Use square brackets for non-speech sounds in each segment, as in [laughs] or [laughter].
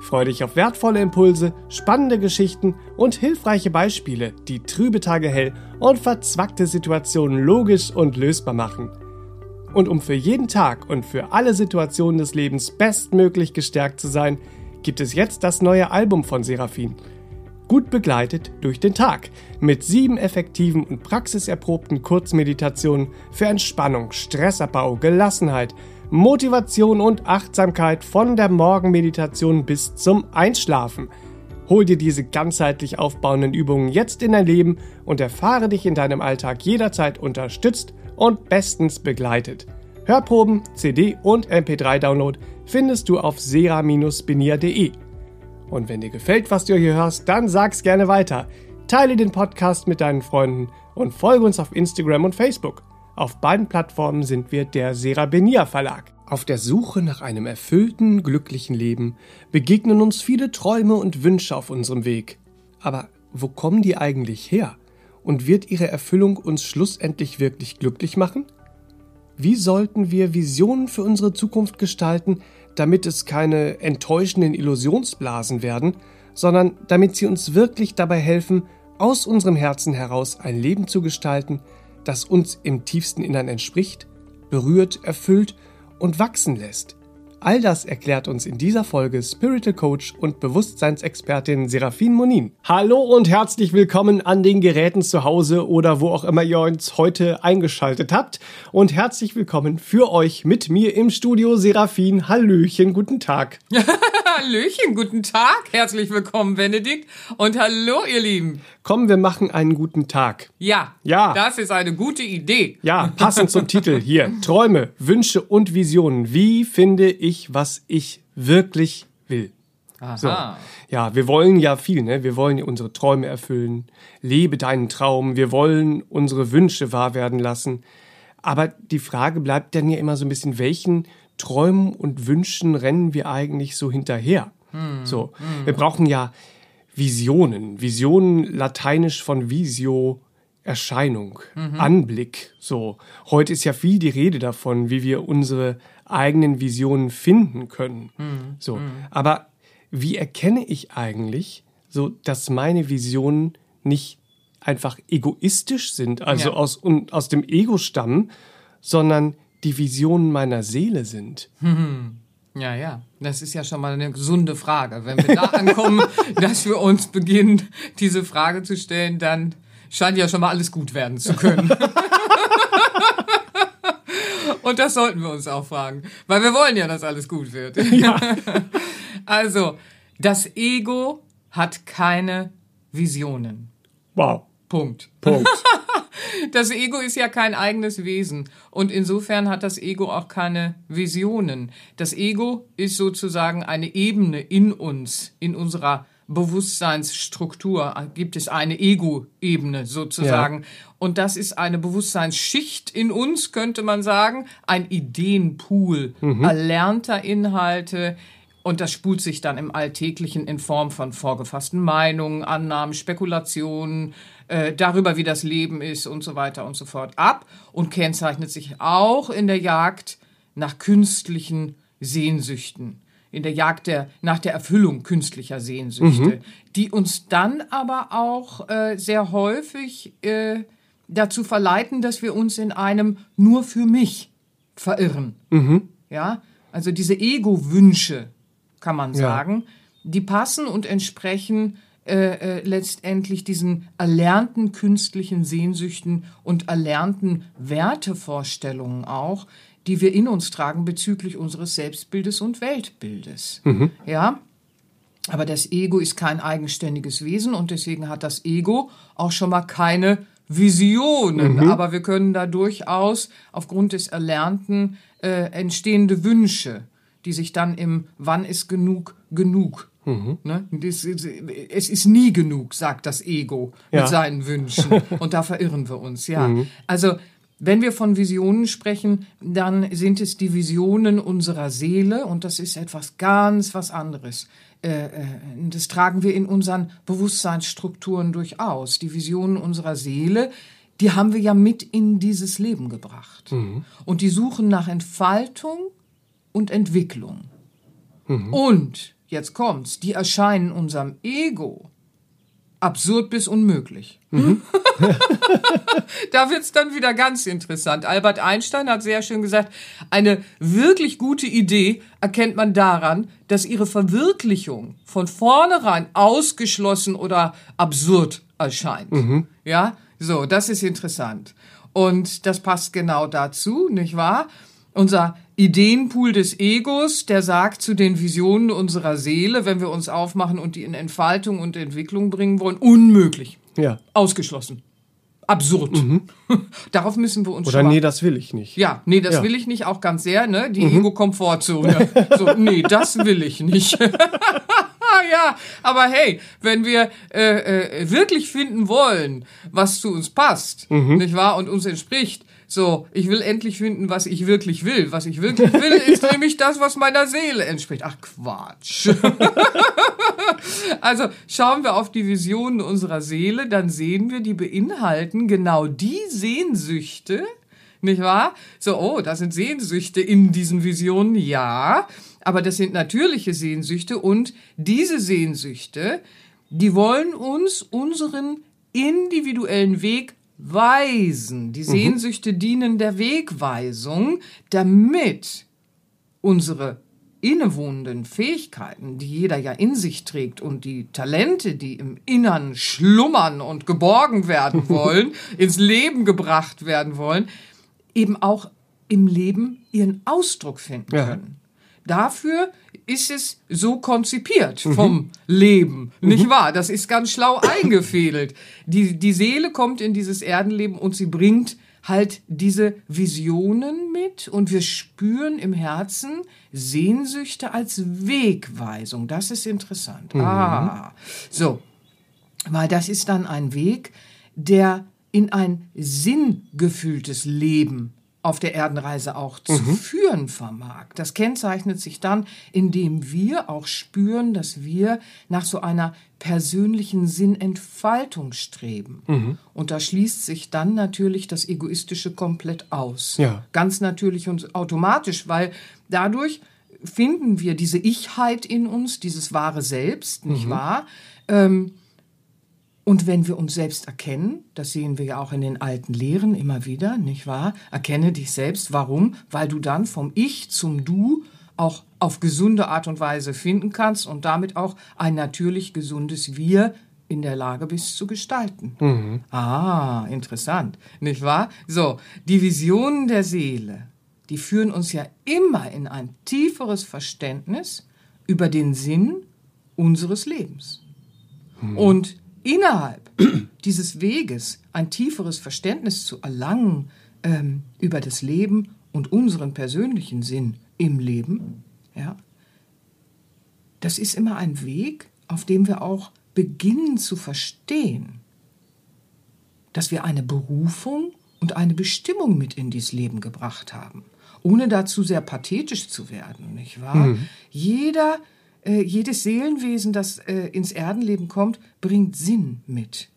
Freue dich auf wertvolle Impulse, spannende Geschichten und hilfreiche Beispiele, die trübe Tage hell und verzwackte Situationen logisch und lösbar machen. Und um für jeden Tag und für alle Situationen des Lebens bestmöglich gestärkt zu sein, gibt es jetzt das neue Album von Seraphin. Gut begleitet durch den Tag mit sieben effektiven und praxiserprobten Kurzmeditationen für Entspannung, Stressabbau, Gelassenheit, Motivation und Achtsamkeit von der Morgenmeditation bis zum Einschlafen. Hol dir diese ganzheitlich aufbauenden Übungen jetzt in dein Leben und erfahre dich in deinem Alltag jederzeit unterstützt und bestens begleitet. Hörproben, CD und MP3-Download findest du auf sera-benier.de. Und wenn dir gefällt, was du hier hörst, dann sag's gerne weiter. Teile den Podcast mit deinen Freunden und folge uns auf Instagram und Facebook. Auf beiden Plattformen sind wir der Serabenia Verlag. Auf der Suche nach einem erfüllten, glücklichen Leben begegnen uns viele Träume und Wünsche auf unserem Weg. Aber wo kommen die eigentlich her? Und wird ihre Erfüllung uns schlussendlich wirklich glücklich machen? Wie sollten wir Visionen für unsere Zukunft gestalten, damit es keine enttäuschenden Illusionsblasen werden, sondern damit sie uns wirklich dabei helfen, aus unserem Herzen heraus ein Leben zu gestalten, das uns im tiefsten Innern entspricht, berührt, erfüllt und wachsen lässt. All das erklärt uns in dieser Folge Spiritual Coach und Bewusstseinsexpertin Serafin Monin. Hallo und herzlich willkommen an den Geräten zu Hause oder wo auch immer ihr uns heute eingeschaltet habt. Und herzlich willkommen für euch mit mir im Studio Serafin. Hallöchen, guten Tag. [laughs] Hallöchen, guten Tag. Herzlich willkommen, Benedikt. Und hallo, ihr Lieben. Komm, wir machen einen guten Tag. Ja. Ja. Das ist eine gute Idee. Ja, passend zum Titel hier. [laughs] Träume, Wünsche und Visionen. Wie finde ich, was ich wirklich will? Aha. So. Ja, wir wollen ja viel, ne? Wir wollen unsere Träume erfüllen. Lebe deinen Traum. Wir wollen unsere Wünsche wahr werden lassen. Aber die Frage bleibt dann ja immer so ein bisschen, welchen Träumen und Wünschen rennen wir eigentlich so hinterher? Hm. So, hm. wir brauchen ja Visionen. Visionen lateinisch von Visio, Erscheinung, mhm. Anblick. So, heute ist ja viel die Rede davon, wie wir unsere eigenen Visionen finden können. Mhm. So, mhm. aber wie erkenne ich eigentlich, so, dass meine Visionen nicht einfach egoistisch sind, also ja. aus, und, aus dem Ego stammen, sondern die Visionen meiner Seele sind? Mhm. Ja, ja, das ist ja schon mal eine gesunde Frage. Wenn wir da ankommen, [laughs] dass wir uns beginnen, diese Frage zu stellen, dann scheint ja schon mal alles gut werden zu können. [laughs] Und das sollten wir uns auch fragen, weil wir wollen ja, dass alles gut wird. [laughs] Ja. Also, das Ego hat keine Visionen. Wow. Punkt. Punkt. Das Ego ist ja kein eigenes Wesen und insofern hat das Ego auch keine Visionen. Das Ego ist sozusagen eine Ebene in uns, in unserer Bewusstseinsstruktur gibt es eine Ego-Ebene sozusagen. Ja. Und das ist eine Bewusstseinsschicht in uns, könnte man sagen, ein Ideenpool mhm. erlernter Inhalte, und das spult sich dann im Alltäglichen in Form von vorgefassten Meinungen, Annahmen, Spekulationen, äh, darüber, wie das Leben ist und so weiter und so fort ab und kennzeichnet sich auch in der Jagd nach künstlichen Sehnsüchten, in der Jagd der, nach der Erfüllung künstlicher Sehnsüchte, mhm. die uns dann aber auch äh, sehr häufig äh, dazu verleiten, dass wir uns in einem nur für mich verirren. Mhm. Ja, also diese Ego-Wünsche, kann man sagen, ja. die passen und entsprechen äh, äh, letztendlich diesen erlernten künstlichen Sehnsüchten und erlernten Wertevorstellungen auch, die wir in uns tragen bezüglich unseres Selbstbildes und Weltbildes. Mhm. Ja, aber das Ego ist kein eigenständiges Wesen und deswegen hat das Ego auch schon mal keine Visionen. Mhm. Aber wir können da durchaus aufgrund des Erlernten äh, entstehende Wünsche, die sich dann im Wann ist genug genug Ne? Das Es ist nie genug, sagt das Ego Ja. mit seinen Wünschen. [laughs] Und da verirren wir uns, ja. Also, wenn wir von Visionen sprechen, dann sind es die Visionen unserer Seele und das ist etwas ganz was anderes. Äh, äh, Das tragen wir in unseren Bewusstseinsstrukturen durchaus. Die Visionen unserer Seele, die haben wir ja mit in dieses Leben gebracht. Und die suchen nach Entfaltung und Entwicklung. Und, jetzt kommt's, die erscheinen unserem Ego absurd bis unmöglich. [laughs] da wird's dann wieder ganz interessant. Albert Einstein hat sehr schön gesagt, eine wirklich gute Idee erkennt man daran, dass ihre Verwirklichung von vornherein ausgeschlossen oder absurd erscheint. Ja, so, das ist interessant. Und das passt genau dazu, nicht wahr? Unser Ideenpool des Egos, der sagt zu den Visionen unserer Seele, wenn wir uns aufmachen und die in Entfaltung und Entwicklung bringen wollen, unmöglich. Ja. Ausgeschlossen. Absurd. [laughs] Darauf müssen wir uns Oder mal nee, das will ich nicht. ja, nee, das Ja. will ich nicht, auch ganz sehr, ne? Die Ego-Komfortzone. So, nee, das will ich nicht. [laughs] ja, aber hey, wenn wir äh, äh, wirklich finden wollen, was zu uns passt, nicht wahr, und uns entspricht, so, ich will endlich finden, was ich wirklich will. Was ich wirklich will, [laughs] ist nämlich das, was meiner Seele entspricht. Ach Quatsch. [laughs] Also schauen wir auf die Visionen unserer Seele, dann sehen wir, die beinhalten genau die Sehnsüchte, nicht wahr? So, oh, da sind Sehnsüchte in diesen Visionen, ja, aber das sind natürliche Sehnsüchte und diese Sehnsüchte, die wollen uns unseren individuellen Weg weisen. Die Sehnsüchte dienen der Wegweisung, damit unsere innewohnenden Fähigkeiten, die jeder ja in sich trägt und die Talente, die im Innern schlummern und geborgen werden [laughs] wollen, ins Leben gebracht werden wollen, eben auch im Leben ihren Ausdruck finden Ja. können. Dafür ist es so konzipiert vom Leben, nicht wahr? Das ist ganz schlau eingefädelt. Die, die Seele kommt in dieses Erdenleben und sie bringt halt diese Visionen mit und wir spüren im Herzen Sehnsüchte als Wegweisung. Das ist interessant. Ah, so. Weil das ist dann ein Weg, der in ein sinngefülltes Leben auf der Erdenreise auch zu führen vermag. Das kennzeichnet sich dann, indem wir auch spüren, dass wir nach so einer persönlichen Sinnentfaltung streben. Und da schließt sich dann natürlich das Egoistische komplett aus. Ja. Ganz natürlich und automatisch, weil dadurch finden wir diese Ichheit in uns, dieses wahre Selbst, nicht wahr? Ähm, und wenn wir uns selbst erkennen, das sehen wir ja auch in den alten Lehren immer wieder, nicht wahr? Erkenne dich selbst. Warum? Weil du dann vom Ich zum Du auch auf gesunde Art und Weise finden kannst und damit auch ein natürlich gesundes Wir in der Lage bist zu gestalten. Ah, interessant, nicht wahr? So, die Visionen der Seele, die führen uns ja immer in ein tieferes Verständnis über den Sinn unseres Lebens. Und innerhalb [clears throat] dieses Weges ein tieferes Verständnis zu erlangen ähm, über das Leben und unseren persönlichen Sinn im Leben, ja, das ist immer ein Weg, auf dem wir auch beginnen zu verstehen, dass wir eine Berufung und eine Bestimmung mit in dieses Leben gebracht haben, ohne dazu sehr pathetisch zu werden, nicht wahr? Jeder, äh, jedes Seelenwesen, das äh, ins Erdenleben kommt, bringt Sinn mit.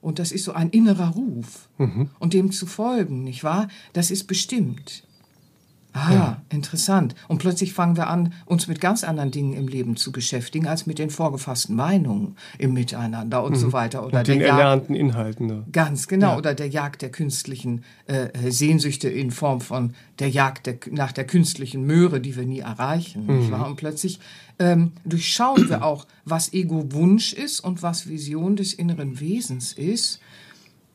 Und das ist so ein innerer Ruf. Und dem zu folgen, nicht wahr? Das ist bestimmt. Ah, interessant. Und plötzlich fangen wir an, uns mit ganz anderen Dingen im Leben zu beschäftigen, als mit den vorgefassten Meinungen im Miteinander und so weiter. Oder Und den der erlernten Inhalten. Ne? Ganz genau. Oder der Jagd der künstlichen äh, äh, Sehnsüchte in Form von der Jagd der, nach der künstlichen Möhre, die wir nie erreichen. Wahr? Und plötzlich ähm, durchschauen wir auch, was Ego-Wunsch ist und was Vision des inneren Wesens ist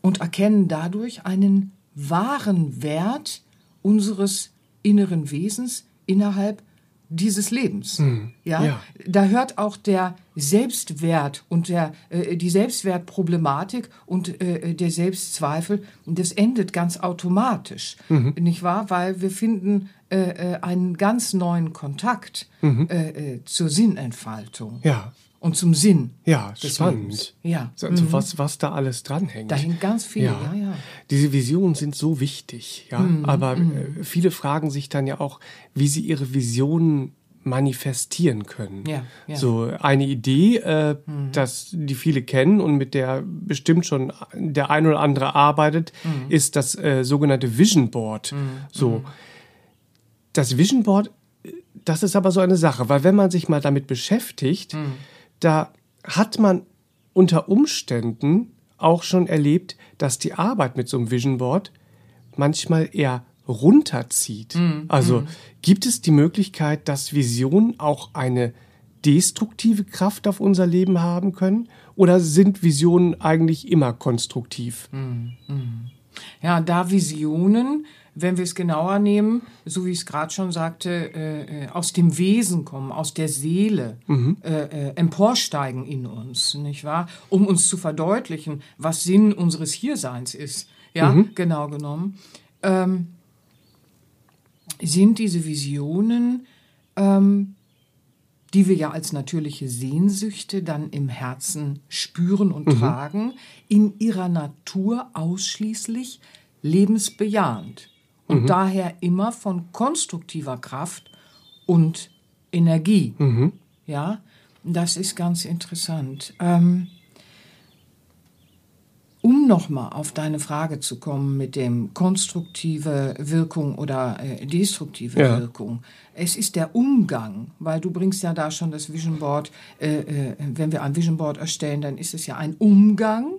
und erkennen dadurch einen wahren Wert unseres inneren Wesens innerhalb dieses Lebens. Hm. Ja? Ja. da hört auch der Selbstwert und der, äh, die Selbstwertproblematik und äh, der Selbstzweifel, das endet ganz automatisch, Mhm. nicht wahr? Weil wir finden äh, äh, einen ganz neuen Kontakt äh, äh, zur Sinnentfaltung Mhm. Ja. Und zum Sinn. Ja, spannend. Ja. So, Also was, was da alles dranhängt. Da hängt ganz viel, ja, ja. Mhm, Diese Visionen sind so wichtig, ja. Aber äh, viele fragen sich dann ja auch, wie sie ihre Visionen manifestieren können. Ja, ja. Mhm. So eine Idee, äh, dass die viele kennen und mit der bestimmt schon der ein oder andere arbeitet, Mhm. ist das äh, sogenannte Vision Board. So das Vision Board, äh, das ist aber so eine Sache, weil wenn man sich mal damit beschäftigt, da hat man unter Umständen auch schon erlebt, dass die Arbeit mit so einem Vision Board manchmal eher runterzieht. Also gibt es die Möglichkeit, dass Visionen auch eine destruktive Kraft auf unser Leben haben können? Oder sind Visionen eigentlich immer konstruktiv? Ja, da Visionen, wenn wir es genauer nehmen, so wie ich es gerade schon sagte, äh, äh, aus dem Wesen kommen, aus der Seele, äh, äh, emporsteigen in uns, nicht wahr? Um uns zu verdeutlichen, was Sinn unseres Hierseins ist. Ja, genau genommen. Ähm, sind diese Visionen, ähm, die wir ja als natürliche Sehnsüchte dann im Herzen spüren und tragen, in ihrer Natur ausschließlich lebensbejahend und daher immer von konstruktiver Kraft und Energie. Ja, das ist ganz interessant. Ähm, um nochmal auf deine Frage zu kommen mit dem konstruktive Wirkung oder äh, destruktive Ja. Wirkung. Es ist der Umgang, weil du bringst ja da schon das Vision Board, äh, äh, wenn wir ein Vision Board erstellen, dann ist es ja ein Umgang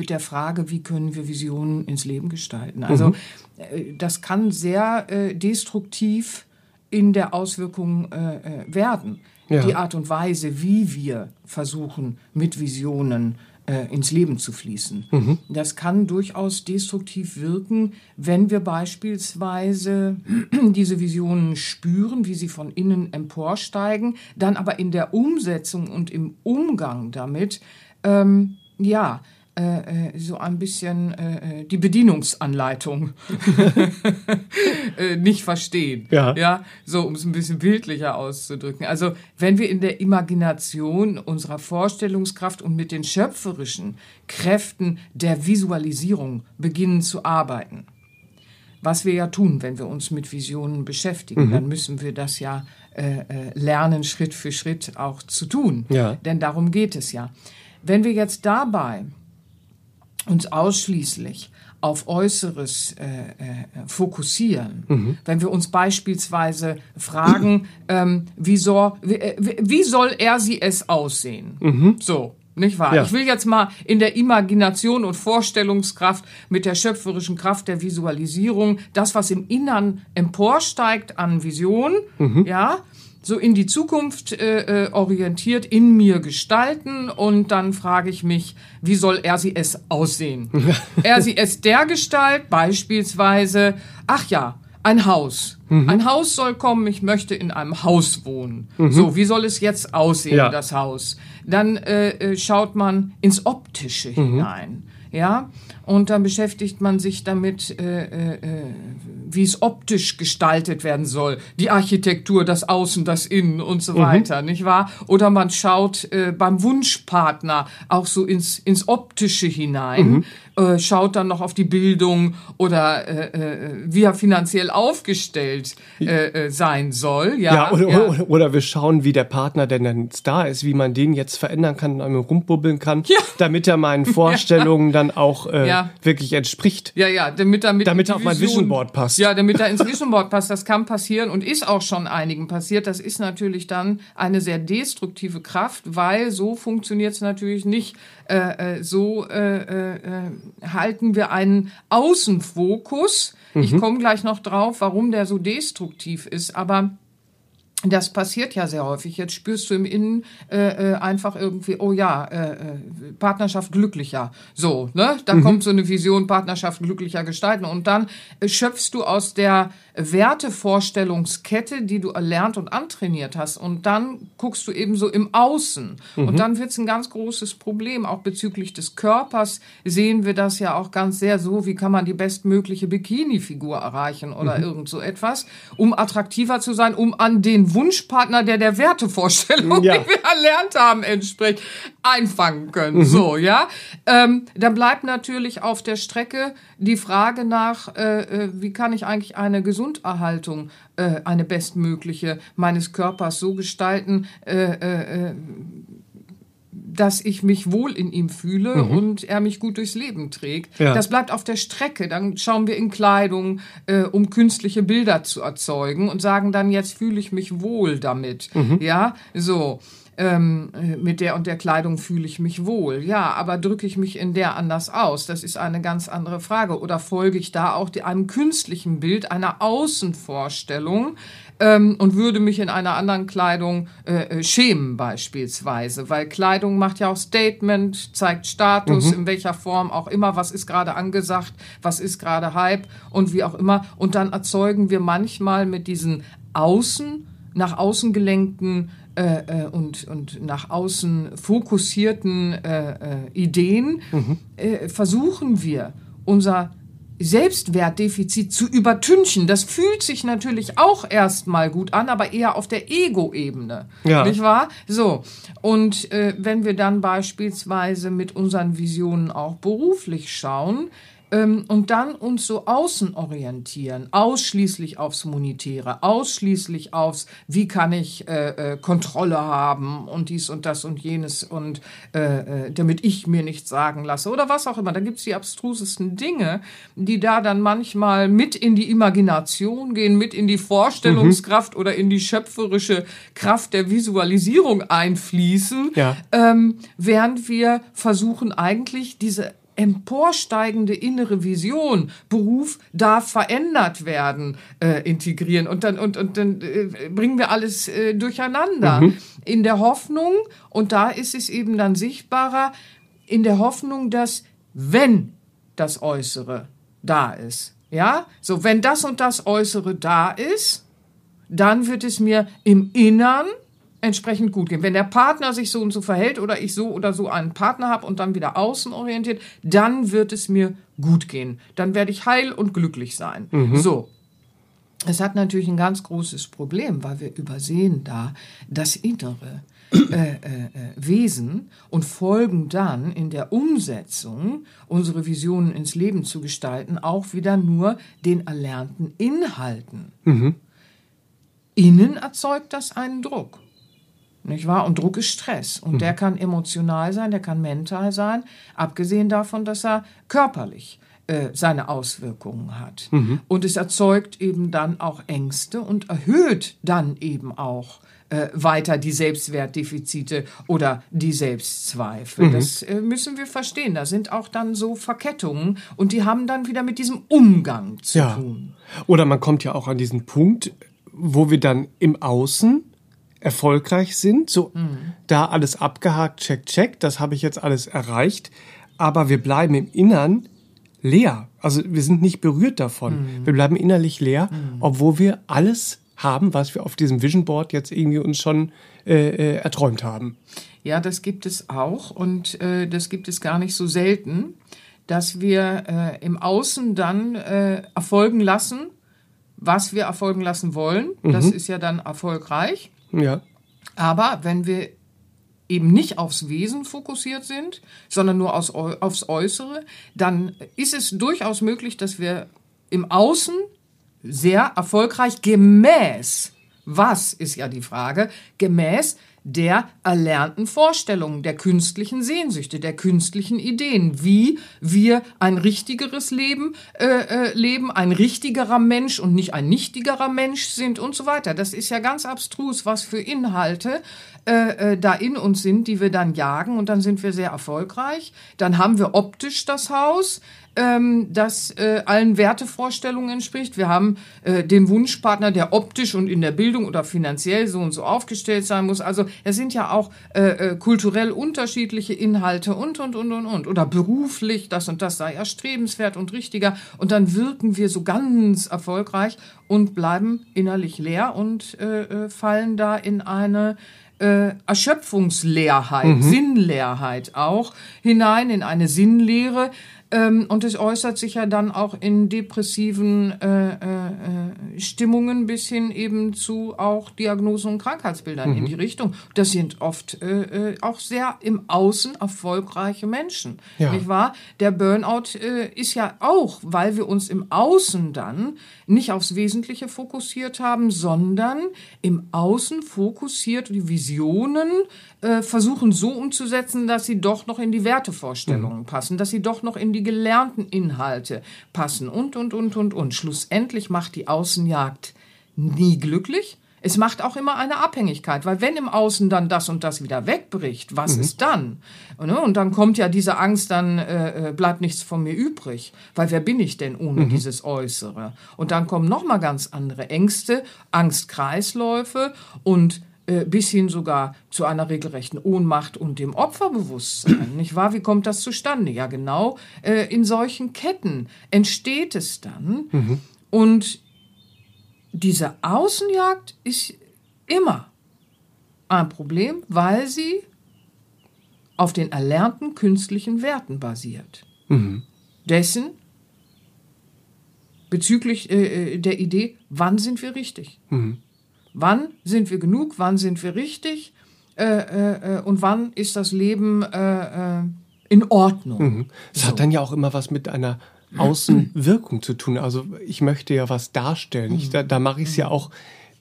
mit der Frage, wie können wir Visionen ins Leben gestalten. Also äh, das kann sehr äh, destruktiv in der Auswirkung äh, äh, werden. Ja. Die Art und Weise, wie wir versuchen, mit Visionen äh, ins Leben zu fließen. Das kann durchaus destruktiv wirken, wenn wir beispielsweise [clears throat] diese Visionen spüren, wie sie von innen emporsteigen, dann aber in der Umsetzung und im Umgang damit, ähm, ja, äh, äh, so ein bisschen äh, äh, die Bedienungsanleitung [laughs] nicht verstehen. Ja. ja, so um es ein bisschen bildlicher auszudrücken. Also wenn wir in der Imagination unserer Vorstellungskraft und mit den schöpferischen Kräften der Visualisierung beginnen zu arbeiten, was wir ja tun, wenn wir uns mit Visionen beschäftigen, dann müssen wir das ja äh, lernen, Schritt für Schritt auch zu tun. Ja. Denn darum geht es ja. Wenn wir jetzt dabei uns ausschließlich auf Äußeres äh, äh, fokussieren, wenn wir uns beispielsweise fragen, [clears throat] ähm, wie, soll, wie, äh, wie soll er sie es aussehen? So. Nicht wahr? Ja. Ich will jetzt mal in der Imagination und Vorstellungskraft mit der schöpferischen Kraft der Visualisierung das, was im Innern emporsteigt an Vision, ja, so in die Zukunft äh, äh, orientiert in mir gestalten und dann frage ich mich, wie soll es aussehen? [laughs] es der Gestalt beispielsweise, ach ja, ein Haus. Ein Haus soll kommen, ich möchte in einem Haus wohnen. So, wie soll es jetzt aussehen, Ja. das Haus? Dann äh, äh, schaut man ins Optische hinein. Ja, und dann beschäftigt man sich damit, äh, äh, äh, wie es optisch gestaltet werden soll. Die Architektur, das Außen, das Innen und so weiter, nicht wahr? Oder man schaut äh, beim Wunschpartner auch so ins, ins Optische hinein, äh, schaut dann noch auf die Bildung oder äh, äh, wie er finanziell aufgestellt äh, äh, sein soll. Ja, Ja, oder, ja. Oder, oder wir schauen, wie der Partner denn dann da ist, wie man den jetzt verändern kann, und einmal rumbubbeln kann, Ja. damit er meinen [laughs] Vorstellungen dann auch äh, wirklich entspricht. Ja, ja, damit damit Damit die er auf mein Vision Board passt. Ja, damit er ins Vision Board passt, das kann passieren und ist auch schon einigen passiert. Das ist natürlich dann eine sehr destruktive Kraft, weil so funktioniert es natürlich nicht. Äh, äh, so äh, äh, halten wir einen Außenfokus. Ich komme gleich noch drauf, warum der so destruktiv ist, aber das passiert ja sehr häufig. Jetzt spürst du im Innen äh, äh, einfach irgendwie, oh ja, äh, äh, Partnerschaft glücklicher. So, ne? Da mhm. kommt so eine Vision, Partnerschaft glücklicher gestalten. Und dann äh, schöpfst du aus der Wertevorstellungskette, die du erlernt und antrainiert hast. Und dann guckst du eben so im Außen. Mhm. Und dann wird es ein ganz großes Problem. Auch bezüglich des Körpers sehen wir das ja auch ganz sehr so, wie kann man die bestmögliche Bikini-Figur erreichen oder mhm. irgend so etwas, um attraktiver zu sein, um an den Wunschpartner, der der Wertevorstellung, ja. die wir erlernt haben, entspricht, einfangen können. Mhm. So, ja. Ähm, dann bleibt natürlich auf der Strecke die Frage nach, äh, äh, wie kann ich eigentlich eine Gesunderhaltung, äh, eine bestmögliche meines Körpers so gestalten, äh, äh, äh dass ich mich wohl in ihm fühle mhm. und er mich gut durchs Leben trägt. Ja. Das bleibt auf der Strecke. Dann schauen wir in Kleidung, äh, um künstliche Bilder zu erzeugen und sagen dann, jetzt fühle ich mich wohl damit. Mhm. Ja, so. Ähm, mit der und der Kleidung fühle ich mich wohl. Ja, aber drücke ich mich in der anders aus? Das ist eine ganz andere Frage. Oder folge ich da auch einem künstlichen Bild, einer Außenvorstellung, ähm, und würde mich in einer anderen Kleidung äh, äh, schämen beispielsweise, weil Kleidung macht ja auch Statement, zeigt Status, mhm. in welcher Form auch immer, was ist gerade angesagt, was ist gerade Hype und wie auch immer. Und dann erzeugen wir manchmal mit diesen Außen, nach außen gelenkten äh, äh und, und nach außen fokussierten äh, äh, Ideen, mhm. versuchen wir unser Selbstwertdefizit zu übertünchen. Das fühlt sich natürlich auch erstmal gut an, aber eher auf der Ego-Ebene. Ja. Nicht wahr? So. Und äh, wenn wir dann beispielsweise mit unseren Visionen auch beruflich schauen, ähm, und dann uns so außen orientieren, ausschließlich aufs Monetäre, ausschließlich aufs, wie kann ich äh, äh, Kontrolle haben und dies und das und jenes und äh, äh, damit ich mir nichts sagen lasse oder was auch immer. Da gibt's die abstrusesten Dinge, die da dann manchmal mit in die Imagination gehen, mit in die Vorstellungskraft mhm. oder in die schöpferische Kraft der Visualisierung einfließen, ja. ähm, während wir versuchen eigentlich diese emporsteigende innere Vision, Beruf darf verändert werden, äh, integrieren. Und dann, und, und dann äh, bringen wir alles äh, durcheinander. Mhm. In der Hoffnung, und da ist es eben dann sichtbarer, in der Hoffnung, dass wenn das Äußere da ist, ja, so wenn das und das Äußere da ist, dann wird es mir im Innern entsprechend gut gehen. Wenn der Partner sich so und so verhält oder ich so oder so einen Partner habe und dann wieder außenorientiert, dann wird es mir gut gehen. Dann werde ich heil und glücklich sein. Mhm. So. Es hat natürlich ein ganz großes Problem, weil wir übersehen da das innere äh, äh, äh, Wesen und folgen dann in der Umsetzung, unsere Visionen ins Leben zu gestalten, auch wieder nur den erlernten Inhalten. Mhm. Innen erzeugt das einen Druck. Nicht wahr? Und Druck ist Stress. Und mhm. der kann emotional sein, der kann mental sein, abgesehen davon, dass er körperlich äh, seine Auswirkungen hat. Mhm. Und es erzeugt eben dann auch Ängste und erhöht dann eben auch äh, weiter die Selbstwertdefizite oder die Selbstzweifel. Mhm. Das äh, müssen wir verstehen. Da sind auch dann so Verkettungen und die haben dann wieder mit diesem Umgang zu ja. tun. Oder man kommt ja auch an diesen Punkt, wo wir dann im Außen erfolgreich sind. So, mhm. da alles abgehakt, check, check, das habe ich jetzt alles erreicht. Aber wir bleiben im Innern leer. Also wir sind nicht berührt davon. Mhm. Wir bleiben innerlich leer, mhm. obwohl wir alles haben, was wir auf diesem Vision Board jetzt irgendwie uns schon äh, äh, erträumt haben. Ja, das gibt es auch und äh, das gibt es gar nicht so selten, dass wir äh, im Außen dann äh, erfolgen lassen, was wir erfolgen lassen wollen. Das mhm. ist ja dann erfolgreich. Ja. Aber wenn wir eben nicht aufs Wesen fokussiert sind, sondern nur aus, aufs Äußere, dann ist es durchaus möglich, dass wir im Außen sehr erfolgreich gemäß, was ist ja die Frage, gemäß der erlernten Vorstellungen, der künstlichen Sehnsüchte, der künstlichen Ideen, wie wir ein richtigeres Leben äh, äh, leben, ein richtigerer Mensch und nicht ein nichtigerer Mensch sind und so weiter. Das ist ja ganz abstrus, was für Inhalte äh, äh, da in uns sind, die wir dann jagen und dann sind wir sehr erfolgreich. Dann haben wir optisch das Haus, ähm, das äh, allen Wertevorstellungen entspricht. Wir haben äh, den Wunschpartner, der optisch und in der Bildung oder finanziell so und so aufgestellt sein muss. Also es sind ja auch äh, äh, kulturell unterschiedliche Inhalte und, und, und, und, und. Oder beruflich, das und das sei erstrebenswert und richtiger. Und dann wirken wir so ganz erfolgreich und bleiben innerlich leer und äh, äh, fallen da in eine äh, Erschöpfungsleerheit, mhm. Sinnleerheit auch hinein, in eine Sinnlehre, ähm, und es äußert sich ja dann auch in depressiven äh, äh, Stimmungen bis hin eben zu auch Diagnosen und Krankheitsbildern mhm. in die Richtung. Das sind oft äh, äh, auch sehr im Außen erfolgreiche Menschen. Ja. Nicht wahr? Der Burnout äh, ist ja auch, weil wir uns im Außen dann nicht aufs Wesentliche fokussiert haben, sondern im Außen fokussiert die Visionen äh, versuchen so umzusetzen, dass sie doch noch in die Wertevorstellungen mhm. passen, dass sie doch noch in die gelernten Inhalte passen und, und, und, und, und. Schlussendlich macht die Außenjagd nie glücklich. Es macht auch immer eine Abhängigkeit, weil wenn im Außen dann das und das wieder wegbricht, was mhm. ist dann? Und, und, dann kommt ja diese Angst, dann äh, äh, bleibt nichts von mir übrig, weil wer bin ich denn ohne mhm. dieses Äußere? Und dann kommen noch mal ganz andere Ängste, Angstkreisläufe und bis hin sogar zu einer regelrechten Ohnmacht und dem Opferbewusstsein. [clears throat] Nicht wahr? Wie kommt das zustande? Ja, genau äh, in solchen Ketten entsteht es dann. Mhm. Und diese Außenjagd ist immer ein Problem, weil sie auf den erlernten künstlichen Werten basiert. Mhm. Dessen bezüglich äh, äh der Idee, wann sind wir richtig? Mhm. Wann sind wir genug? Wann sind wir richtig? Äh, äh, äh, und wann ist das Leben äh, äh in Ordnung? Mhm. Das so. hat dann ja auch immer was mit einer Außenwirkung zu tun. Also ich möchte ja was darstellen. Ich, da, da mache ich es ja mhm. auch.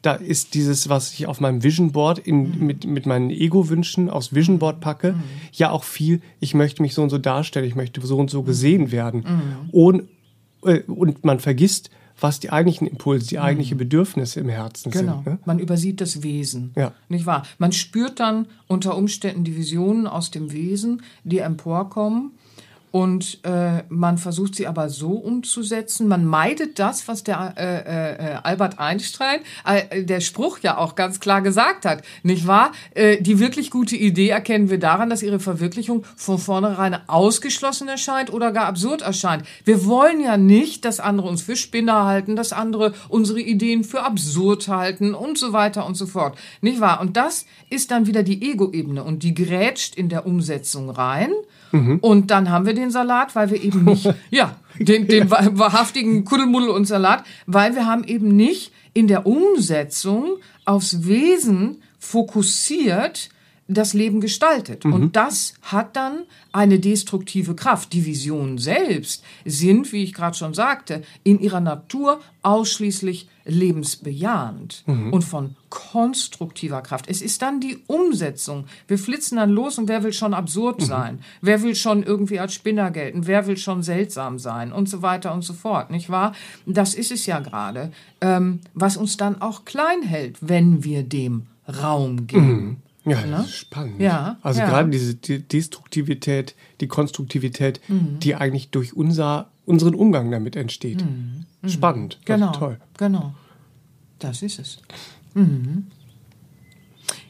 Da ist dieses, was ich auf meinem Vision Board in, mhm. mit, mit meinen Ego-Wünschen aufs Vision Board packe, mhm. ja auch viel, ich möchte mich so und so darstellen, ich möchte so und so gesehen werden. Mhm. Und, äh, und man vergisst, was die eigentlichen Impulse, die eigentlichen mhm. Bedürfnisse im Herzen genau. sind. Ne? Man übersieht das Wesen. Ja. Nicht wahr? Man spürt dann unter Umständen die Visionen aus dem Wesen, die emporkommen und äh, man versucht sie aber so umzusetzen. Man meidet das, was der äh, äh, Albert Einstein, äh, der Spruch ja auch ganz klar gesagt hat, nicht wahr? Äh, die wirklich gute Idee erkennen wir daran, dass ihre Verwirklichung von vornherein ausgeschlossen erscheint oder gar absurd erscheint. Wir wollen ja nicht, dass andere uns für Spinner halten, dass andere unsere Ideen für absurd halten und so weiter und so fort. Nicht wahr? Und das ist dann wieder die Ego-Ebene und die grätscht in der Umsetzung rein. Mhm. Und dann haben wir den Salat, weil wir eben nicht, [laughs] ja, den, den wahrhaftigen Kuddelmuddel und Salat, weil wir haben eben nicht in der Umsetzung aufs Wesen fokussiert, das Leben gestaltet. Mhm. Und das hat dann eine destruktive Kraft. Die Visionen selbst sind, wie ich gerade schon sagte, in ihrer Natur ausschließlich lebensbejahend mhm. und von konstruktiver Kraft. Es ist dann die Umsetzung. Wir flitzen dann los und wer will schon absurd mhm. sein? Wer will schon irgendwie als Spinner gelten? Wer will schon seltsam sein? Und so weiter und so fort, nicht wahr? Das ist es ja gerade, ähm, was uns dann auch klein hält, wenn wir dem Raum geben. Ja, ne? das ist spannend. Ja, also ja. gerade diese Destruktivität, die Konstruktivität, mhm. die eigentlich durch unser, unseren Umgang damit entsteht. Mhm. mhm. Spannend. Genau. Toll. Genau. Das ist es. Mhm.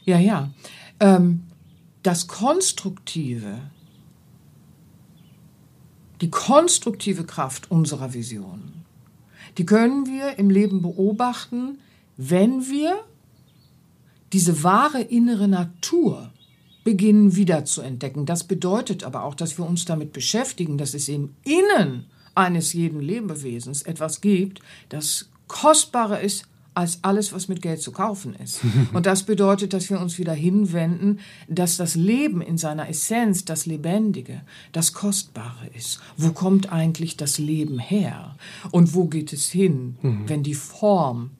Ja, ja. Ähm, das Konstruktive, die konstruktive Kraft unserer Vision, die können wir im Leben beobachten, wenn wir diese wahre innere Natur beginnen wiederzuentdecken. Das bedeutet aber auch, dass wir uns damit beschäftigen, dass es im Innen eines jeden Lebewesens etwas gibt, das kostbarer ist als alles, was mit Geld zu kaufen ist. [laughs] Und das bedeutet, dass wir uns wieder hinwenden, dass das Leben in seiner Essenz, das Lebendige, das Kostbare ist. Wo kommt eigentlich das Leben her? Und wo geht es hin, mhm. wenn die Form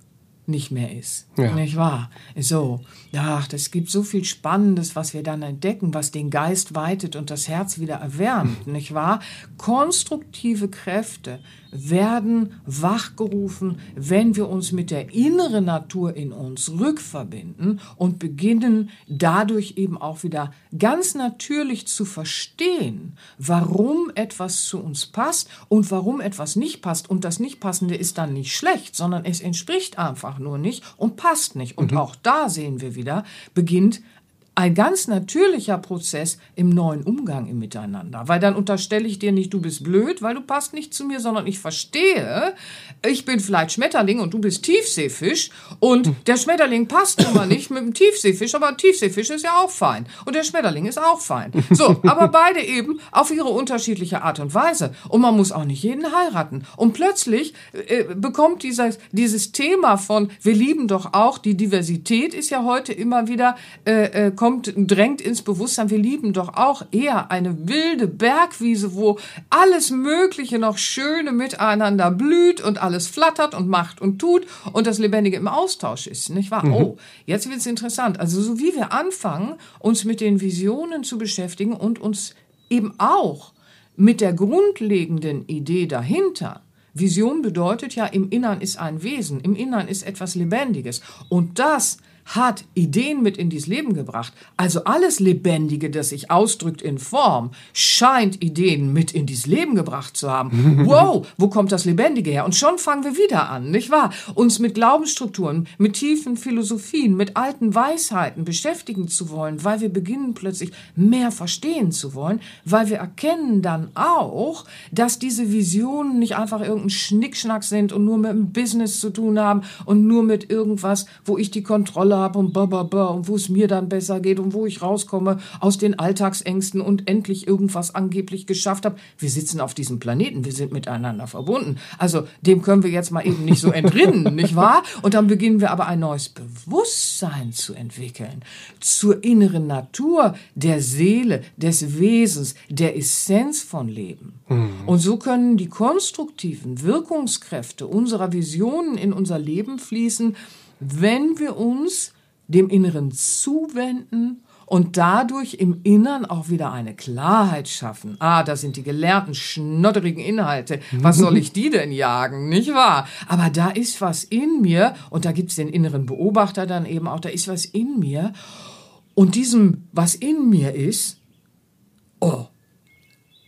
nicht mehr ist. Ja. Nicht wahr? So, ach, das gibt so viel Spannendes, was wir dann entdecken, was den Geist weitet und das Herz wieder erwärmt, nicht wahr? Konstruktive Kräfte werden wachgerufen, wenn wir uns mit der inneren Natur in uns rückverbinden und beginnen dadurch eben auch wieder ganz natürlich zu verstehen, warum etwas zu uns passt und warum etwas nicht passt. Und das Nicht-Passende ist dann nicht schlecht, sondern es entspricht einfach nur nicht und passt nicht. Und auch da sehen wir wieder, beginnt ein ganz natürlicher Prozess im neuen Umgang im Miteinander. Weil dann unterstelle ich dir nicht, du bist blöd, weil du passt nicht zu mir, sondern ich verstehe, ich bin vielleicht Schmetterling und du bist Tiefseefisch und der Schmetterling passt immer nicht mit dem Tiefseefisch, aber Tiefseefisch ist ja auch fein und der Schmetterling ist auch fein. So, aber [laughs] beide eben auf ihre unterschiedliche Art und Weise. Und man muss auch nicht jeden heiraten. Und plötzlich äh, bekommt dieses, dieses Thema von, wir lieben doch auch, die Diversität ist ja heute immer wieder, äh, äh, kommt, drängt ins Bewusstsein, wir lieben doch auch eher eine wilde Bergwiese, wo alles Mögliche noch Schöne miteinander blüht und alles flattert und macht und tut und das Lebendige im Austausch ist, nicht wahr? Oh, jetzt wird's interessant. Also so wie wir anfangen, uns mit den Visionen zu beschäftigen und uns eben auch mit der grundlegenden Idee dahinter. Vision bedeutet ja, im Innern ist ein Wesen, im Innern ist etwas Lebendiges. Und das hat Ideen mit in dieses Leben gebracht. Also alles Lebendige, das sich ausdrückt in Form, scheint Ideen mit in dieses Leben gebracht zu haben. [laughs] Wow, wo kommt das Lebendige her? Und schon fangen wir wieder an, nicht wahr? Uns mit Glaubensstrukturen, mit tiefen Philosophien, mit alten Weisheiten beschäftigen zu wollen, weil wir beginnen plötzlich mehr verstehen zu wollen, weil wir erkennen dann auch, dass diese Visionen nicht einfach irgendein Schnickschnack sind und nur mit dem Business zu tun haben und nur mit irgendwas, wo ich die Kontrolle habe und bababa und wo es mir dann besser geht und wo ich rauskomme aus den Alltagsängsten und endlich irgendwas angeblich geschafft habe. Wir sitzen auf diesem Planeten, wir sind miteinander verbunden. Also dem können wir jetzt mal eben nicht so [laughs] entrinnen, nicht wahr? Und dann beginnen wir aber ein neues Bewusstsein zu entwickeln zur inneren Natur der Seele, des Wesens, der Essenz von Leben. Und so können die konstruktiven Wirkungskräfte unserer Visionen in unser Leben fließen, wenn wir uns dem Inneren zuwenden und dadurch im Innern auch wieder eine Klarheit schaffen. Ah, das sind die gelernten, schnotterigen Inhalte. Was soll ich die denn jagen, nicht wahr? Aber da ist was in mir, und da gibt's den inneren Beobachter dann eben auch, da ist was in mir. Und diesem, was in mir ist, oh,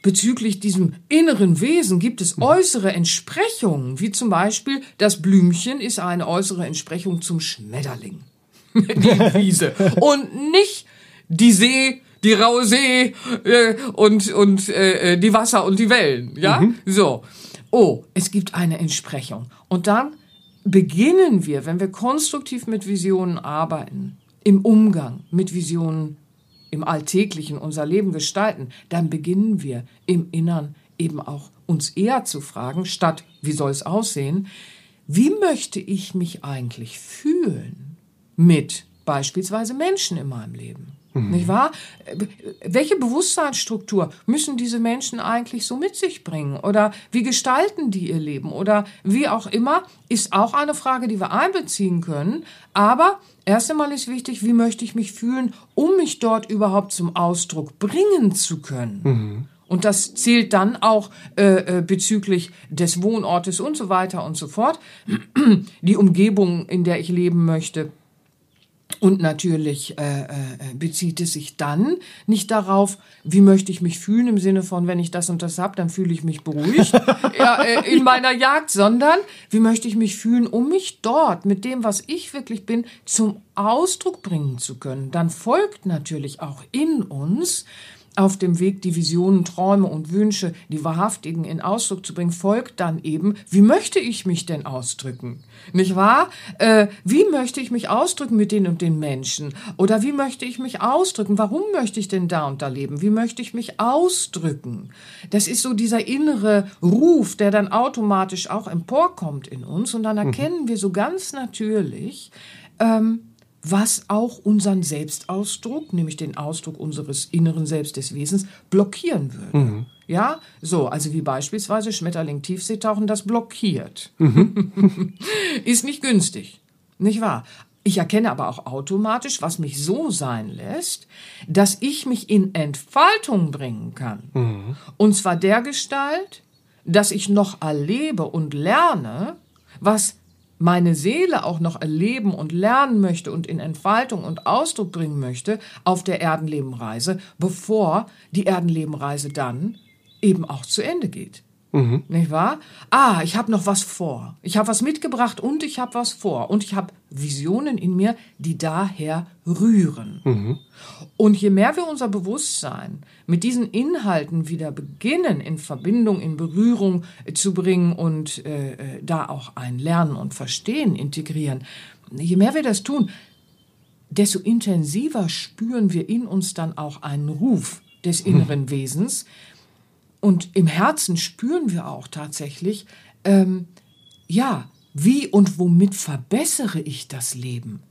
Bezüglich diesem inneren Wesen gibt es äußere Entsprechungen, wie zum Beispiel das Blümchen ist eine äußere Entsprechung zum Schmetterling. [laughs] die Wiese. Und nicht die See, die raue See äh, und, und äh, die Wasser und die Wellen. Ja? So. Oh, es gibt eine Entsprechung. Und dann beginnen wir, wenn wir konstruktiv mit Visionen arbeiten, im Umgang mit Visionen im Alltäglichen unser Leben gestalten, dann beginnen wir im Innern eben auch uns eher zu fragen, statt wie soll es aussehen, wie möchte ich mich eigentlich fühlen mit beispielsweise Menschen in meinem Leben? Nicht wahr? Welche Bewusstseinsstruktur müssen diese Menschen eigentlich so mit sich bringen? Oder wie gestalten die ihr Leben? Oder wie auch immer, ist auch eine Frage, die wir einbeziehen können. Aber erst einmal ist wichtig, wie möchte ich mich fühlen, um mich dort überhaupt zum Ausdruck bringen zu können? Und das zählt dann auch äh, äh, bezüglich des Wohnortes und so weiter und so fort. Die Umgebung, in der ich leben möchte. Und natürlich äh, äh, bezieht es sich dann nicht darauf, wie möchte ich mich fühlen im Sinne von, wenn ich das und das hab, dann fühle ich mich beruhigt [laughs] ja, äh, in meiner Jagd, sondern wie möchte ich mich fühlen, um mich dort mit dem, was ich wirklich bin, zum Ausdruck bringen zu können. Dann folgt natürlich auch in uns auf dem Weg, die Visionen, Träume und Wünsche, die wahrhaftigen in Ausdruck zu bringen, folgt dann eben, wie möchte ich mich denn ausdrücken? Nicht wahr? Äh, wie möchte ich mich ausdrücken mit den und den Menschen? Oder wie möchte ich mich ausdrücken? Warum möchte ich denn da und da leben? Wie möchte ich mich ausdrücken? Das ist so dieser innere Ruf, der dann automatisch auch emporkommt in uns und dann erkennen wir so ganz natürlich, ähm, was auch unseren Selbstausdruck, nämlich den Ausdruck unseres inneren Selbst des Wesens, blockieren würde. Ja, so, also wie beispielsweise Schmetterling Tiefseetauchen, das blockiert. [laughs] Ist nicht günstig. Nicht wahr? Ich erkenne aber auch automatisch, was mich so sein lässt, dass ich mich in Entfaltung bringen kann. Mhm. Und zwar der Gestalt, dass ich noch erlebe und lerne, was meine Seele auch noch erleben und lernen möchte und in Entfaltung und Ausdruck bringen möchte auf der Erdenlebenreise, bevor die Erdenlebenreise dann eben auch zu Ende geht. Mhm. Nicht wahr? Ah, ich habe noch was vor. Ich habe was mitgebracht und ich habe was vor. Und ich habe Visionen in mir, die daher rühren. Mhm. Und je mehr wir unser Bewusstsein mit diesen Inhalten wieder beginnen, in Verbindung, in Berührung zu bringen und äh, äh, da auch ein Lernen und Verstehen integrieren, je mehr wir das tun, desto intensiver spüren wir in uns dann auch einen Ruf des inneren Wesens, und im Herzen spüren wir auch tatsächlich, ähm, ja, wie und womit verbessere ich das Leben?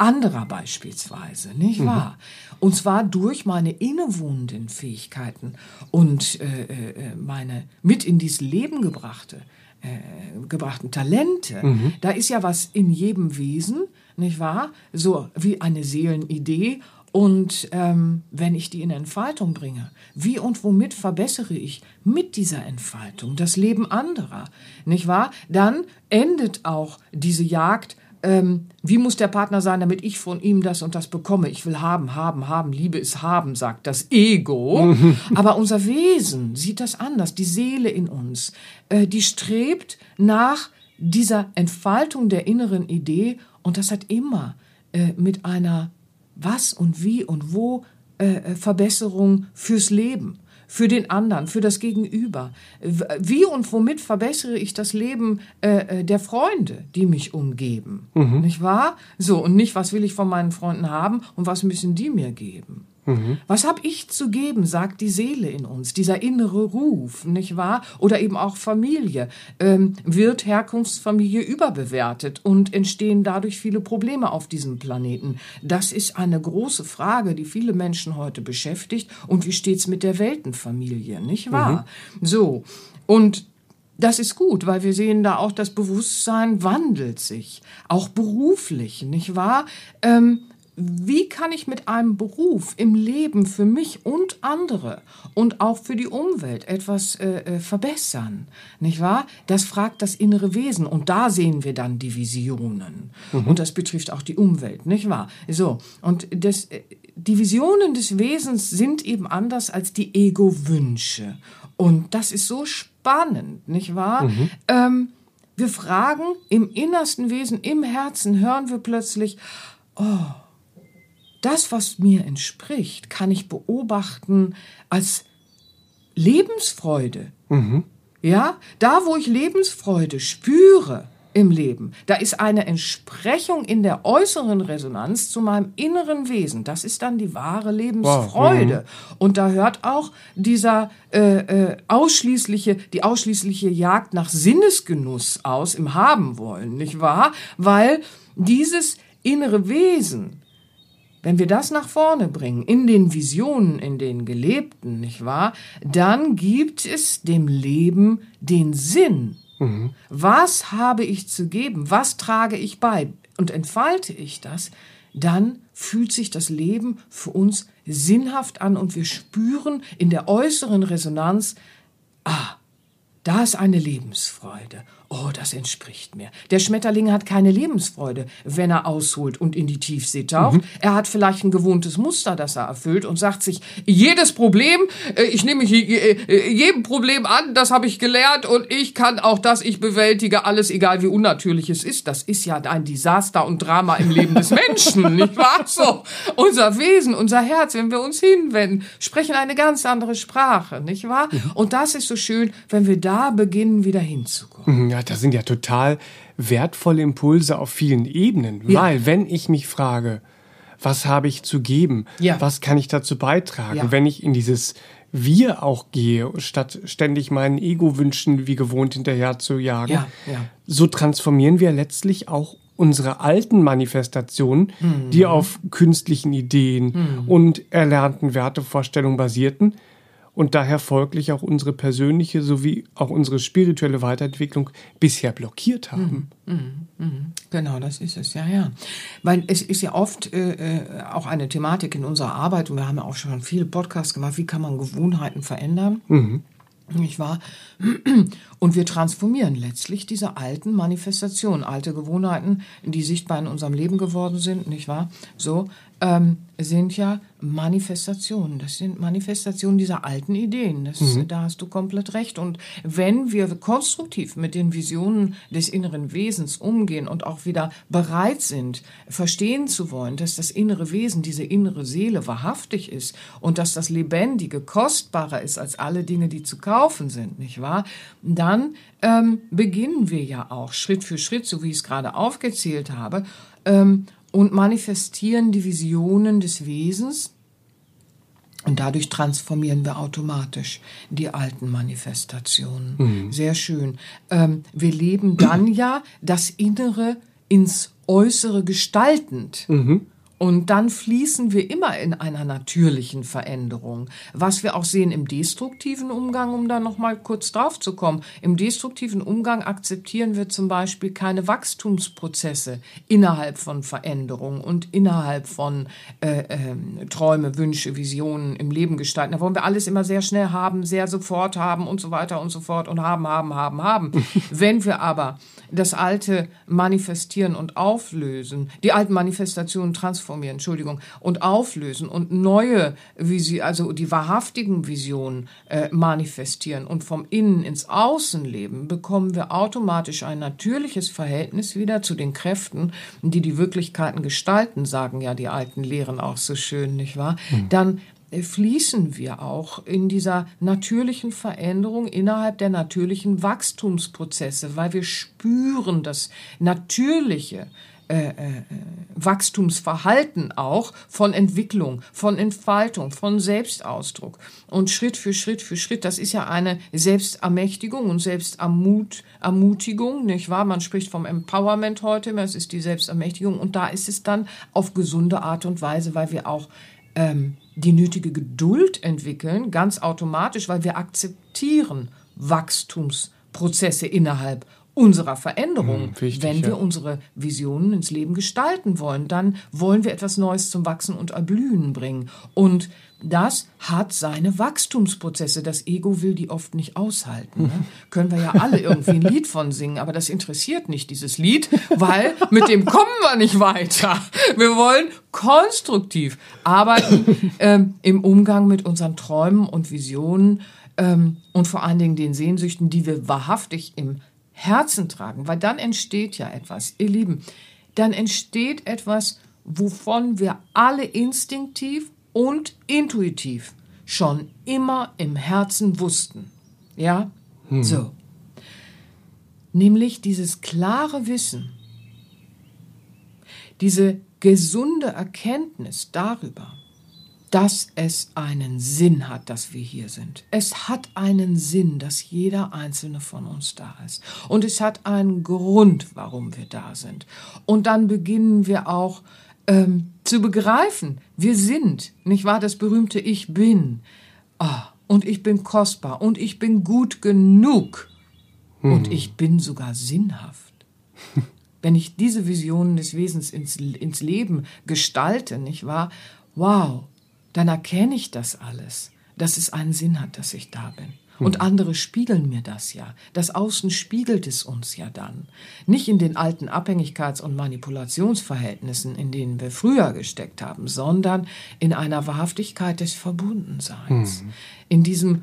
anderer beispielsweise, nicht mhm. wahr? Und zwar durch meine innewohnenden Fähigkeiten und äh, äh, meine mit in dieses Leben gebrachte, äh, gebrachten Talente. Mhm. Da ist ja was in jedem Wesen, nicht wahr? So wie eine Seelenidee und ähm, wenn ich die in Entfaltung bringe, wie und womit verbessere ich mit dieser Entfaltung das Leben anderer, nicht wahr? Dann endet auch diese Jagd. Ähm, wie muss der Partner sein, damit ich von ihm das und das bekomme? Ich will haben, haben, haben. Liebe ist haben, sagt das Ego. [laughs] Aber unser Wesen sieht das anders. Die Seele in uns, äh, die strebt nach dieser Entfaltung der inneren Idee und das hat immer äh, mit einer was und wie und wo äh, äh, Verbesserung fürs Leben, für den anderen, für das Gegenüber. Wie und womit verbessere ich das Leben äh, äh, der Freunde, die mich umgeben? Mhm. Nicht wahr? So, und nicht, was will ich von meinen Freunden haben und was müssen die mir geben? Mhm. Was habe ich zu geben, sagt die Seele in uns, dieser innere Ruf, nicht wahr? Oder eben auch Familie. Ähm, wird Herkunftsfamilie überbewertet und entstehen dadurch viele Probleme auf diesem Planeten? Das ist eine große Frage, die viele Menschen heute beschäftigt. Und wie steht's mit der Weltenfamilie, nicht wahr? Mhm. So. Und das ist gut, weil wir sehen da auch, das Bewusstsein wandelt sich, auch beruflich, nicht wahr? Ähm, wie kann ich mit einem Beruf im Leben für mich und andere und auch für die Umwelt etwas äh, äh, verbessern? Nicht wahr? Das fragt das innere Wesen und da sehen wir dann die Visionen. Mhm. Und das betrifft auch die Umwelt, nicht wahr? So, und das, äh, die Visionen des Wesens sind eben anders als die Ego-Wünsche. Und das ist so spannend, nicht wahr? Mhm. Ähm, wir fragen im innersten Wesen, im Herzen, hören wir plötzlich, oh, das, was mir entspricht, kann ich beobachten als Lebensfreude. Mhm. Ja, da, wo ich Lebensfreude spüre im Leben, da ist eine Entsprechung in der äußeren Resonanz zu meinem inneren Wesen. Das ist dann die wahre Lebensfreude. Wow. Mhm. Und da hört auch dieser äh, äh, ausschließliche, die ausschließliche Jagd nach Sinnesgenuss aus im Haben wollen, nicht wahr? Weil dieses innere Wesen wenn wir das nach vorne bringen, in den Visionen, in den Gelebten, nicht wahr, dann gibt es dem Leben den Sinn. Mhm. Was habe ich zu geben? Was trage ich bei? Und entfalte ich das, dann fühlt sich das Leben für uns sinnhaft an und wir spüren in der äußeren Resonanz, ah, da ist eine Lebensfreude. Oh, das entspricht mir. Der Schmetterling hat keine Lebensfreude, wenn er ausholt und in die Tiefsee taucht. Mhm. Er hat vielleicht ein gewohntes Muster, das er erfüllt und sagt sich, jedes Problem, äh, ich nehme mich äh, jedem Problem an, das habe ich gelernt und ich kann auch das, ich bewältige alles, egal wie unnatürlich es ist. Das ist ja ein Desaster und Drama im Leben des Menschen, [laughs] nicht wahr? So, unser Wesen, unser Herz, wenn wir uns hinwenden, sprechen eine ganz andere Sprache, nicht wahr? Mhm. Und das ist so schön, wenn wir da beginnen, wieder hinzukommen. Mhm, ja, das sind ja total wertvolle Impulse auf vielen Ebenen. Ja. Weil, wenn ich mich frage, was habe ich zu geben? Ja. Was kann ich dazu beitragen? Ja. Wenn ich in dieses Wir auch gehe, statt ständig meinen Ego-Wünschen wie gewohnt hinterher zu jagen, ja. Ja. so transformieren wir letztlich auch unsere alten Manifestationen, mhm. die auf künstlichen Ideen mhm. und erlernten Wertevorstellungen basierten, und daher folglich auch unsere persönliche sowie auch unsere spirituelle Weiterentwicklung bisher blockiert haben. Mhm, mh, mh. Genau, das ist es, ja, ja. Weil es ist ja oft äh, äh, auch eine Thematik in unserer Arbeit und wir haben ja auch schon viele Podcasts gemacht, wie kann man Gewohnheiten verändern. Mhm nicht wahr? Und wir transformieren letztlich diese alten Manifestationen, alte Gewohnheiten, die sichtbar in unserem Leben geworden sind, nicht wahr? So, ähm, sind ja Manifestationen. Das sind Manifestationen dieser alten Ideen. Das, mhm. Da hast du komplett recht. Und wenn wir konstruktiv mit den Visionen des inneren Wesens umgehen und auch wieder bereit sind, verstehen zu wollen, dass das innere Wesen, diese innere Seele wahrhaftig ist und dass das Lebendige kostbarer ist als alle Dinge, die zu kaufen sind, nicht wahr? Dann ähm, beginnen wir ja auch Schritt für Schritt, so wie ich es gerade aufgezählt habe, ähm, und manifestieren die Visionen des Wesens. Und dadurch transformieren wir automatisch die alten Manifestationen. Mhm. Sehr schön. Ähm, wir leben dann ja das Innere ins Äußere gestaltend. Mhm. Und dann fließen wir immer in einer natürlichen Veränderung. Was wir auch sehen im destruktiven Umgang, um da nochmal kurz drauf zu kommen. Im destruktiven Umgang akzeptieren wir zum Beispiel keine Wachstumsprozesse innerhalb von Veränderung und innerhalb von äh, äh, Träume, Wünsche, Visionen im Leben gestalten. Da wollen wir alles immer sehr schnell haben, sehr sofort haben und so weiter und so fort und haben, haben, haben, haben. [laughs] Wenn wir aber das Alte manifestieren und auflösen, die alten Manifestationen transformieren, Entschuldigung, und auflösen und neue Visionen, also die wahrhaftigen Visionen äh, manifestieren und vom Innen ins Außen leben, bekommen wir automatisch ein natürliches Verhältnis wieder zu den Kräften, die die Wirklichkeiten gestalten, sagen ja die alten Lehren auch so schön, nicht wahr? Mhm. Dann fließen wir auch in dieser natürlichen Veränderung innerhalb der natürlichen Wachstumsprozesse, weil wir spüren das natürliche äh, äh, Wachstumsverhalten auch von Entwicklung, von Entfaltung, von Selbstausdruck. Und Schritt für Schritt für Schritt, das ist ja eine Selbstermächtigung und Selbstermutigung, nicht wahr? Man spricht vom Empowerment heute, es ist die Selbstermächtigung und da ist es dann auf gesunde Art und Weise, weil wir auch ähm, die nötige Geduld entwickeln, ganz automatisch, weil wir akzeptieren Wachstumsprozesse innerhalb unserer Veränderung. Hm, wichtig, Wenn wir ja. unsere Visionen ins Leben gestalten wollen, dann wollen wir etwas Neues zum Wachsen und Erblühen bringen. Und das hat seine Wachstumsprozesse. Das Ego will die oft nicht aushalten. Ne? [laughs] Können wir ja alle irgendwie ein Lied von singen, aber das interessiert nicht, dieses Lied, weil mit dem kommen wir nicht weiter. Wir wollen konstruktiv arbeiten [laughs] ähm, im Umgang mit unseren Träumen und Visionen ähm, und vor allen Dingen den Sehnsüchten, die wir wahrhaftig im Herzen tragen, weil dann entsteht ja etwas, ihr Lieben, dann entsteht etwas, wovon wir alle instinktiv und intuitiv schon immer im Herzen wussten. Ja? Hm. So. Nämlich dieses klare Wissen, diese gesunde Erkenntnis darüber, dass es einen Sinn hat, dass wir hier sind. Es hat einen Sinn, dass jeder einzelne von uns da ist. Und es hat einen Grund, warum wir da sind. Und dann beginnen wir auch ähm, zu begreifen, wir sind, nicht wahr, das berühmte Ich bin. Ah, und ich bin kostbar und ich bin gut genug. Hm. Und ich bin sogar sinnhaft. [laughs] Wenn ich diese Visionen des Wesens ins, ins Leben gestalte, nicht wahr? Wow, dann erkenne ich das alles, dass es einen Sinn hat, dass ich da bin. Und hm. andere spiegeln mir das ja. Das Außen spiegelt es uns ja dann. Nicht in den alten Abhängigkeits- und Manipulationsverhältnissen, in denen wir früher gesteckt haben, sondern in einer Wahrhaftigkeit des Verbundenseins. Hm. In diesem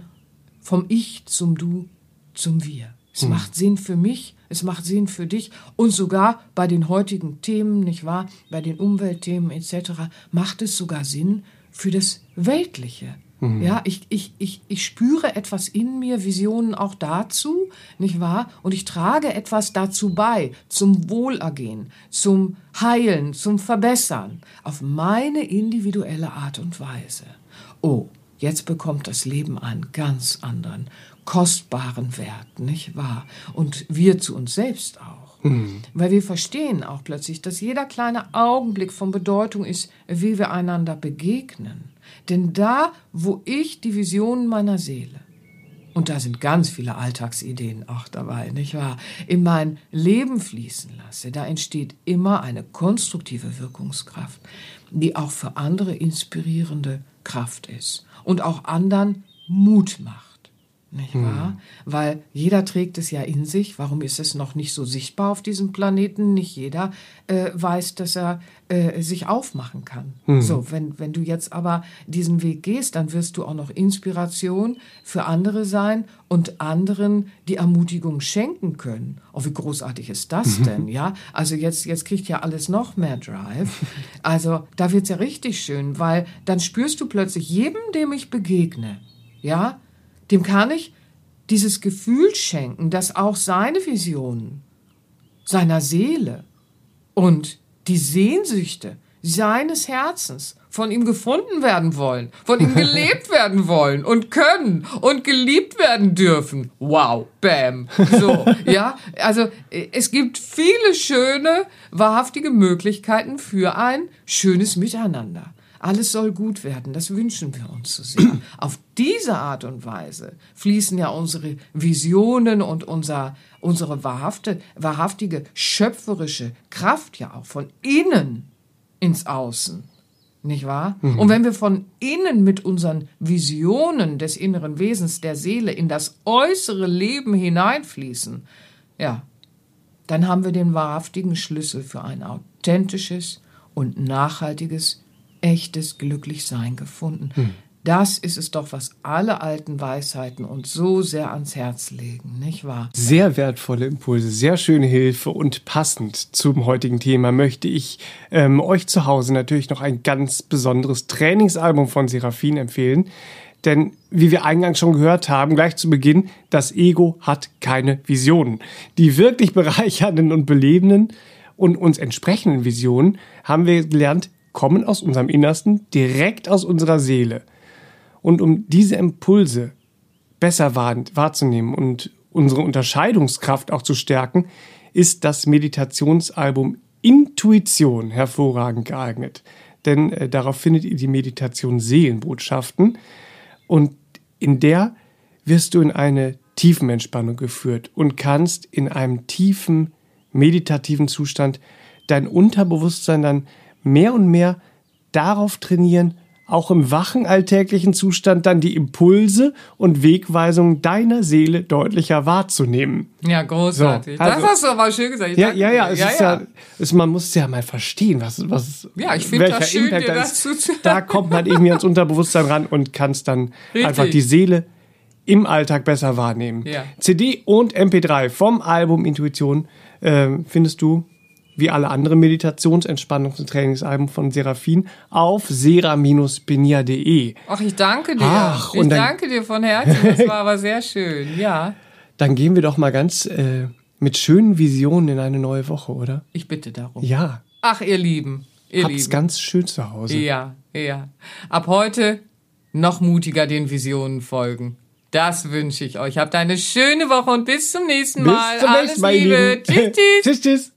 vom Ich zum Du zum Wir. Es hm. macht Sinn für mich, es macht Sinn für dich und sogar bei den heutigen Themen, nicht wahr, bei den Umweltthemen etc., macht es sogar Sinn für das Weltliche. Mhm. Ja, ich, ich, ich, ich spüre etwas in mir, Visionen auch dazu, nicht wahr? Und ich trage etwas dazu bei, zum Wohlergehen, zum Heilen, zum Verbessern, auf meine individuelle Art und Weise. Oh, jetzt bekommt das Leben einen ganz anderen, kostbaren Wert, nicht wahr? Und wir zu uns selbst auch. Mhm. Weil wir verstehen auch plötzlich, dass jeder kleine Augenblick von Bedeutung ist, wie wir einander begegnen Denn da, wo ich die Visionen meiner Seele, und da sind ganz viele Alltagsideen auch dabei, nicht wahr, in mein Leben fließen lasse, da entsteht immer eine konstruktive Wirkungskraft, die auch für andere inspirierende Kraft ist und auch anderen Mut macht nicht hm. wahr? Weil jeder trägt es ja in sich. Warum ist es noch nicht so sichtbar auf diesem Planeten? Nicht jeder äh, weiß, dass er äh, sich aufmachen kann. Hm. So, wenn, wenn du jetzt aber diesen Weg gehst, dann wirst du auch noch Inspiration für andere sein und anderen die Ermutigung schenken können. Oh, wie großartig ist das [laughs] denn, ja? Also jetzt, jetzt kriegt ja alles noch mehr Drive. Also da wird's ja richtig schön, weil dann spürst du plötzlich jedem, dem ich begegne, ja, dem kann ich dieses Gefühl schenken, dass auch seine Visionen, seiner Seele und die Sehnsüchte seines Herzens von ihm gefunden werden wollen, von ihm [laughs] gelebt werden wollen und können und geliebt werden dürfen. Wow, bam. So, [laughs] ja, also es gibt viele schöne, wahrhaftige Möglichkeiten für ein schönes Miteinander. Alles soll gut werden, das wünschen wir uns so sehr. [clears throat] Auf diese Art und Weise fließen ja unsere Visionen und unser, unsere wahrhafte, wahrhaftige schöpferische Kraft ja auch von innen ins Außen. Nicht wahr? Mhm. Und wenn wir von innen mit unseren Visionen des inneren Wesens der Seele in das äußere Leben hineinfließen, ja, dann haben wir den wahrhaftigen Schlüssel für ein authentisches und nachhaltiges echtes Glücklichsein gefunden. Hm. Das ist es doch, was alle alten Weisheiten uns so sehr ans Herz legen, nicht wahr? Sehr wertvolle Impulse, sehr schöne Hilfe und passend zum heutigen Thema möchte ich ähm, euch zu Hause natürlich noch ein ganz besonderes Trainingsalbum von Seraphin empfehlen. Denn wie wir eingangs schon gehört haben, gleich zu Beginn, das Ego hat keine Visionen. Die wirklich bereichernden und belebenden und uns entsprechenden Visionen haben wir gelernt, kommen aus unserem Innersten, direkt aus unserer Seele. Und um diese Impulse besser wahrzunehmen und unsere Unterscheidungskraft auch zu stärken, ist das Meditationsalbum Intuition hervorragend geeignet. Denn äh, darauf findet ihr die Meditation Seelenbotschaften und in der wirst du in eine Tiefenentspannung geführt und kannst in einem tiefen meditativen Zustand dein Unterbewusstsein dann mehr und mehr darauf trainieren, auch im wachen alltäglichen Zustand dann die Impulse und Wegweisungen deiner Seele deutlicher wahrzunehmen. Ja, großartig. So, also, das hast du aber schön gesagt. ja, ja, ja, es ja, ist ja, ja es, man muss ja mal verstehen, was, was, ja, ich finde das schön, Impact dir das ist. Da kommt man irgendwie ans Unterbewusstsein ran und kann es dann Richtig. einfach die Seele im Alltag besser wahrnehmen. Ja. CD und MP3 vom Album Intuition äh, findest du wie alle anderen Meditations-, und Trainingsalben von Seraphin auf sera-benia.de. Ach, ich danke dir. Ach, ich danke dir von Herzen. Das war aber sehr schön, ja. [laughs] Dann gehen wir doch mal ganz äh, mit schönen Visionen in eine neue Woche, oder? Ich bitte darum. Ja. Ach, ihr Lieben. Ihr Habt's Lieben. ganz schön zu Hause. Ja, ja. Ab heute noch mutiger den Visionen folgen. Das wünsche ich euch. Habt eine schöne Woche und bis zum nächsten Mal. Bis zum nächsten Mal, Alles Liebe. Tschüss, tschüss. [laughs] tschüss, tschüss.